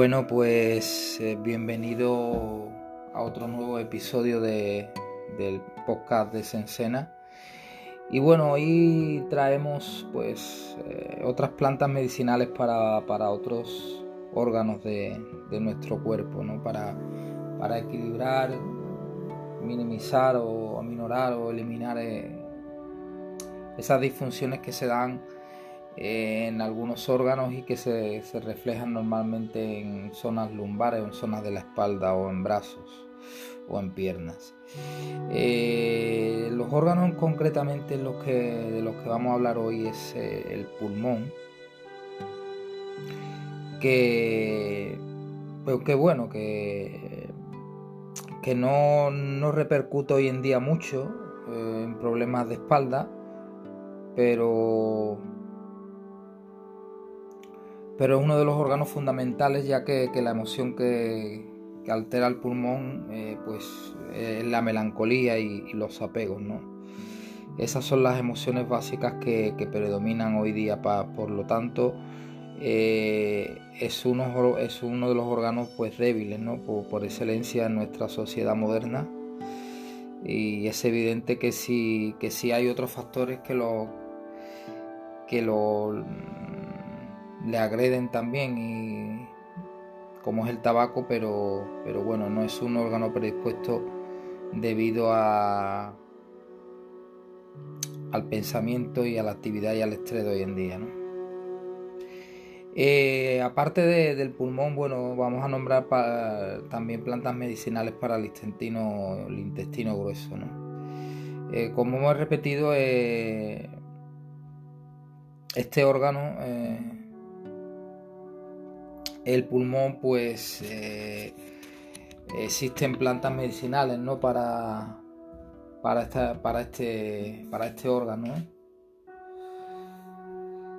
Bueno, pues eh, bienvenido a otro nuevo episodio de, del podcast de Sensena. Y bueno, hoy traemos pues eh, otras plantas medicinales para, para otros órganos de, de, nuestro cuerpo, ¿no? Para, para equilibrar, minimizar o aminorar o eliminar eh, esas disfunciones que se dan en algunos órganos y que se, reflejan normalmente en zonas lumbares en zonas de la espalda o en brazos o en piernas. Eh, los órganos concretamente los que, de los que vamos a hablar hoy es eh, el pulmón, que, pues, que bueno, que, que no, no, repercute hoy en día mucho eh, en problemas de espalda, pero, pero es uno de los órganos fundamentales ya que, la emoción que, altera el pulmón, eh, pues es la melancolía y, los apegos, ¿no? Esas son las emociones básicas que, que predominan hoy día, pa, por lo tanto, eh, es, uno, es uno de los órganos pues débiles, ¿no? Por, por, excelencia en nuestra sociedad moderna. Y es evidente que si, que si hay otros factores que lo, que lo le agreden también y como es el tabaco, pero, pero bueno, no es un órgano predispuesto debido a, al pensamiento y a la actividad y al estrés de hoy en día. ¿no? Eh, aparte de, del pulmón, bueno, vamos a nombrar también plantas medicinales para el intestino, el intestino grueso. ¿no? Eh, como hemos repetido, eh, este órgano el pulmón pues eh, existen plantas medicinales ¿no? para, para, esta, para, este, para este órgano. ¿eh?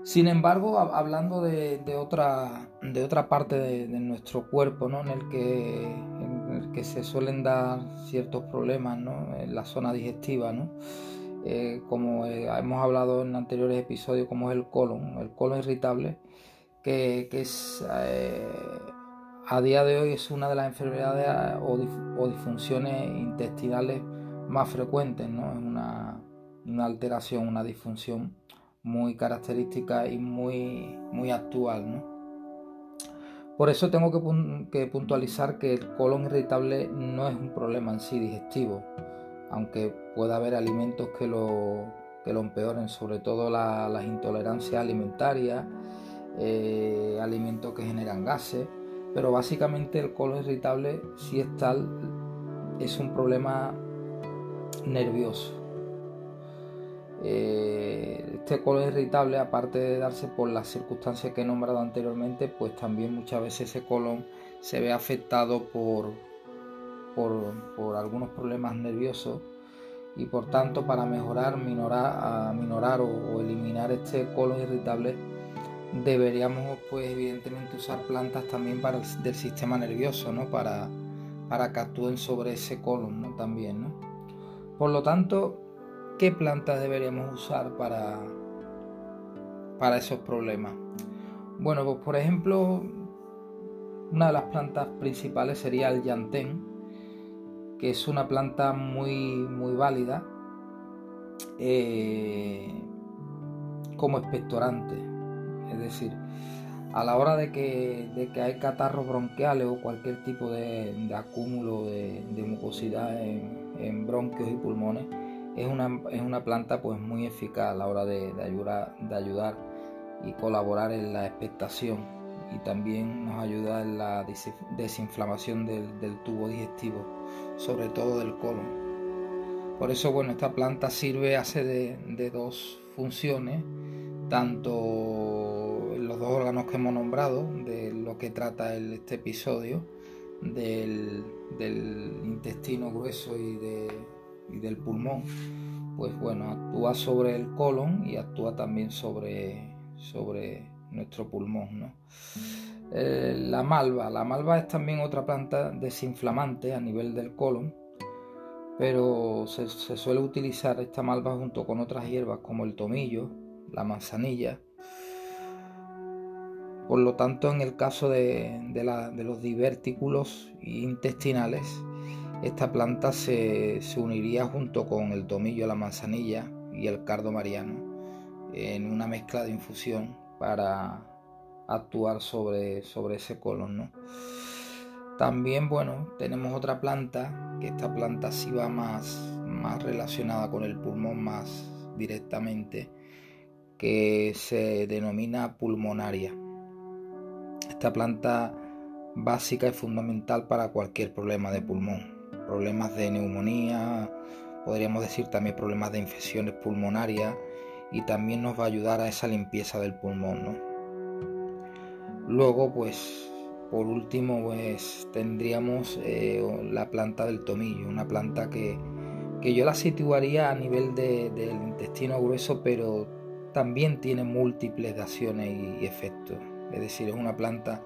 Sin embargo, hablando de, otra, de otra parte de, nuestro cuerpo ¿no? en, el que, en el que se suelen dar ciertos problemas ¿no? en la zona digestiva, ¿no? Eh, como hemos hablado en anteriores episodios, como es el colon, el colon irritable que, es, eh, a día de hoy es una de las enfermedades o, disfunciones intestinales más frecuentes, ¿no? Es una, una, alteración, una disfunción muy característica y muy, muy actual, ¿no? Por eso tengo que, puntualizar que el colon irritable no es un problema en sí digestivo, aunque pueda haber alimentos que lo, que lo empeoren, sobre todo la, las intolerancias alimentarias, eh, alimentos que generan gases, pero básicamente el colon irritable si es tal, es un problema nervioso. Eh, este colon irritable, aparte de darse por las circunstancias que he nombrado anteriormente, pues también muchas veces ese colon se ve afectado por, por, algunos problemas nerviosos y por tanto para mejorar, minorar, minorar o, o eliminar este colon irritable deberíamos pues evidentemente usar plantas también para el del sistema nervioso, ¿no? Para, para que actúen sobre ese colon, ¿no? También, ¿no? Por lo tanto, ¿qué plantas deberíamos usar para, para esos problemas? Bueno, pues por ejemplo, una de las plantas principales sería el yantén, que es una planta muy, muy válida eh, como expectorante es decir, a la hora de que, de que hay catarros bronquiales o cualquier tipo de, de acúmulo de, mucosidad en, bronquios y pulmones, es una, es una, planta pues muy eficaz a la hora de, ayudar, de ayudar y colaborar en la expectación y también nos ayuda en la desinflamación del, del tubo digestivo, sobre todo del colon. Por eso, bueno, esta planta sirve, hace de, de dos funciones, tanto dos órganos que hemos nombrado, de lo que trata el, este episodio, del, intestino grueso y, de, y del pulmón, pues bueno, actúa sobre el colon y actúa también sobre, nuestro pulmón. ¿no? Eh, la malva, la malva es también otra planta desinflamante a nivel del colon, pero se suele utilizar esta malva junto con otras hierbas como el tomillo, la manzanilla, Por lo tanto, en el caso de, los divertículos intestinales, esta planta se, uniría junto con el tomillo, la manzanilla y el cardo mariano en una mezcla de infusión para actuar sobre, ese colon. También, bueno, tenemos otra planta, que esta planta sí va más relacionada con el pulmón más directamente, que se denomina pulmonaria. Esta planta básica es fundamental para cualquier problema de pulmón, problemas de neumonía, podríamos decir también problemas de infecciones pulmonarias y también nos va a ayudar a esa limpieza del pulmón. ¿no? Luego, pues por último, pues tendríamos eh, la planta del tomillo, una planta que, yo la situaría a nivel del intestino grueso, pero también tiene múltiples acciones y, efectos. Es decir, es una planta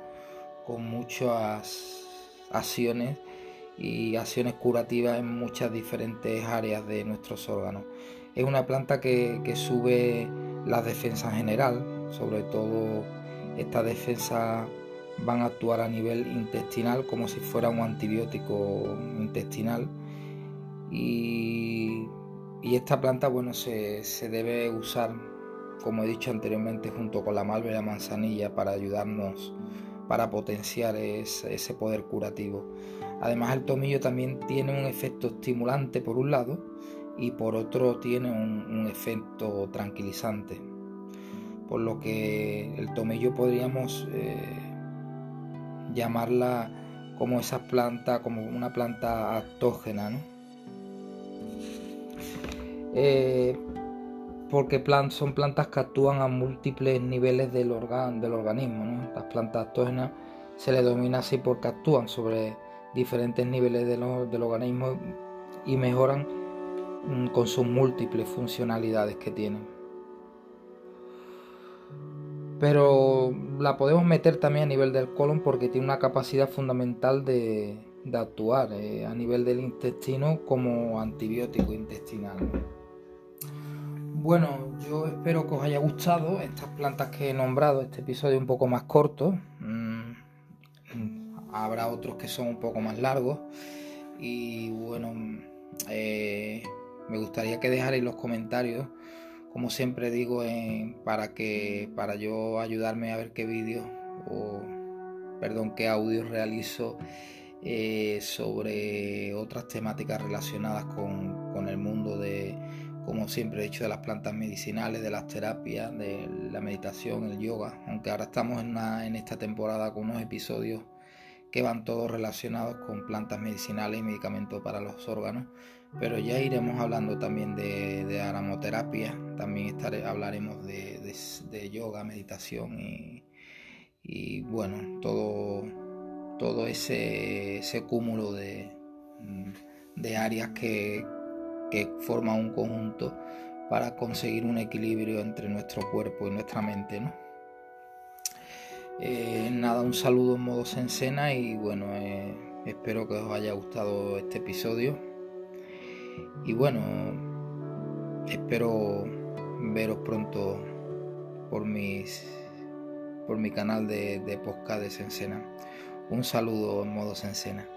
con muchas acciones y acciones curativas en muchas diferentes áreas de nuestros órganos. Es una planta que, sube la defensa general, sobre todo esta defensa van a actuar a nivel intestinal como si fuera un antibiótico intestinal y, esta planta bueno se, debe usar como he dicho anteriormente junto con la malva y la manzanilla para ayudarnos para potenciar ese, poder curativo. Además el tomillo también tiene un efecto estimulante por un lado y por otro tiene un efecto tranquilizante. Por lo que el tomillo podríamos eh, llamarla como esa planta, como una planta actógena, eh, porque son plantas que actúan a múltiples niveles del, organismo. Las plantas actógenas se les domina así porque actúan sobre diferentes niveles del organismo y mejoran mm, con sus múltiples funcionalidades que tienen pero la podemos meter también a nivel del colon porque tiene una capacidad fundamental de, actuar eh, a nivel del intestino como antibiótico intestinal. Bueno, yo espero que os haya gustado estas plantas que he nombrado, este episodio un poco más corto. Mm, habrá otros que son un poco más largos. Y bueno, eh, me gustaría que dejarais los comentarios como siempre digo, para que para yo ayudarme a ver qué vídeos o perdón, qué audios realizo eh, sobre otras temáticas relacionadas con, el mundo de, como siempre he dicho, de las plantas medicinales, de las terapias, de la meditación, el yoga, aunque ahora estamos en, esta temporada con unos episodios que van todos relacionados con plantas medicinales y medicamentos para los órganos. Pero ya iremos hablando también de, de también hablaremos de, yoga, meditación y, bueno, todo ese, cúmulo de, áreas que, que forman un conjunto para conseguir un equilibrio entre nuestro cuerpo y nuestra mente. Eh, nada, un saludo en modo sencena y bueno, eh, espero que os haya gustado este episodio. Y bueno, espero veros pronto por mis por mi canal de, de podcast de Sensena. Un saludo en modo Sensena.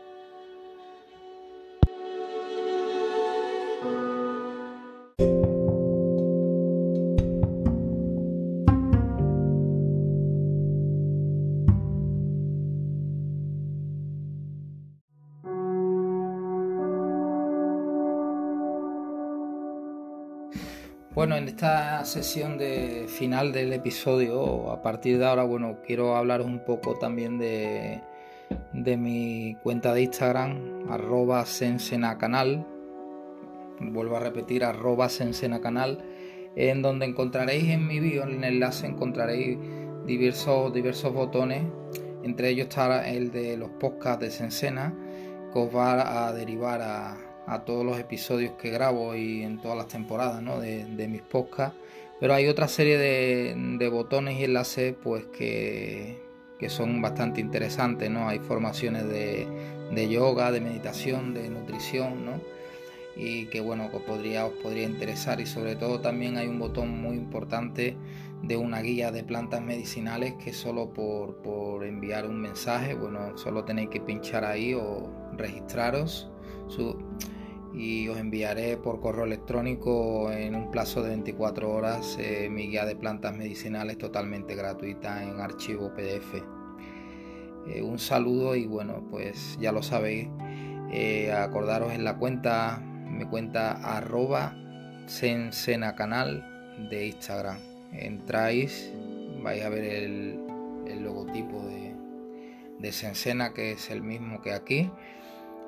Bueno, en esta sesión de final del episodio, a partir de ahora, bueno, quiero hablaros un poco también de, mi cuenta de Instagram, arroba sensenacanal. Vuelvo a repetir, arroba sensenacanal, en donde encontraréis en mi bio, en el enlace, encontraréis diversos, diversos botones. Entre ellos está el de los podcasts de Sensena, que os va a derivar a, a todos los episodios que grabo y en todas las temporadas de, mis podcasts. Pero hay otra serie de, botones y enlaces pues que, son bastante interesantes. ¿no? Hay formaciones de, yoga, de meditación, de nutrición, ¿no? y que bueno, que podría, os podría interesar. Y sobre todo también hay un botón muy importante de una guía de plantas medicinales que solo por, por enviar un mensaje, bueno, solo tenéis que pinchar ahí o registraros y os enviaré por correo electrónico en un plazo de 24 horas eh, mi guía de plantas medicinales totalmente gratuita en archivo PDF. Eh, un saludo y bueno, pues ya lo sabéis, eh, acordaros en la cuenta, mi cuenta arroba canal de Instagram. Entráis, vais a ver el, logotipo de, de Sensena que es el mismo que aquí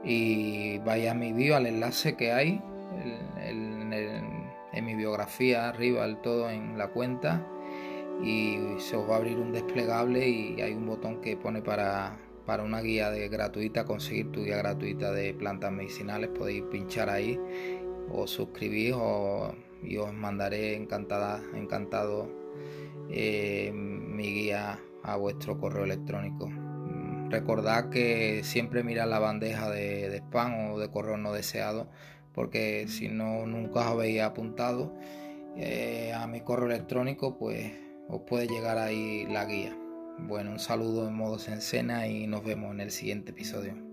y vaya a mi bio, al enlace que hay en, mi biografía arriba del todo en la cuenta y se os va a abrir un desplegable y hay un botón que pone para, para una guía de gratuita, conseguir tu guía gratuita de plantas medicinales, podéis pinchar ahí o suscribir y os mandaré encantada, encantado eh, mi guía a vuestro correo electrónico. Recordad que siempre mirad la bandeja de, spam o de correo no deseado, porque si no nunca os habéis apuntado eh, a mi correo electrónico, pues os puede llegar ahí la guía. Bueno, un saludo en modo escena y nos vemos en el siguiente episodio.